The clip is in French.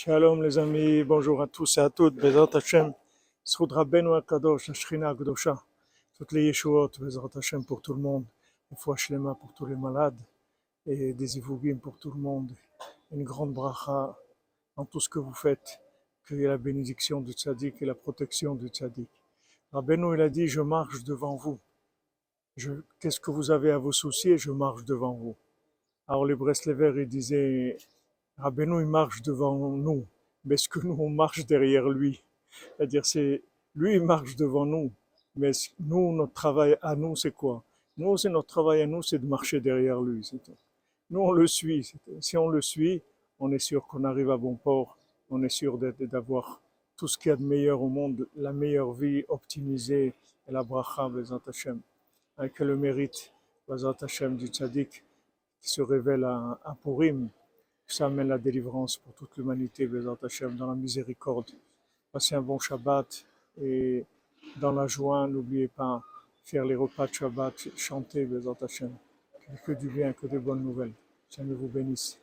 Shalom les amis, bonjour à tous et à toutes, Bezrat Hashem, Sroud Rabbeinu HaKadosh, Shrina Gdosha, toutes les Yeshuot, Bezrat Hashem pour tout le monde, fois Shlema pour tous les malades, et des Ivugim pour tout le monde, une grande bracha dans tout ce que vous faites, ait la bénédiction du tzaddik et la protection du tzaddik. Rabbeinu il a dit, je marche devant vous, qu'est-ce que vous avez à vous soucier, je marche devant vous. Alors les Breslevers, ils disaient, Rabbeinu, il marche devant nous, mais est-ce que nous, on marche derrière lui. C'est-à-dire, c'est lui, il marche devant nous, mais nous, notre travail à nous, c'est quoi? Nous, c'est notre travail à nous, c'est de marcher derrière lui. c'est. Nous, on le suit. Si on le suit, on est sûr qu'on arrive à bon port, on est sûr d'avoir tout ce qu'il y a de meilleur au monde, la meilleure vie optimisée, et la bracha, Bezat Hashem, avec le mérite, Bezat Hashem, du tzaddik, qui se révèle à Purim, ça amène la délivrance pour toute l'humanité, Bezat Hashem, dans la miséricorde. Passez un bon Shabbat et dans la joie, n'oubliez pas, faire les repas de Shabbat, chanter, Bezat Hashem. Que, que du bien, que de bonnes nouvelles. Seigneur vous bénisse.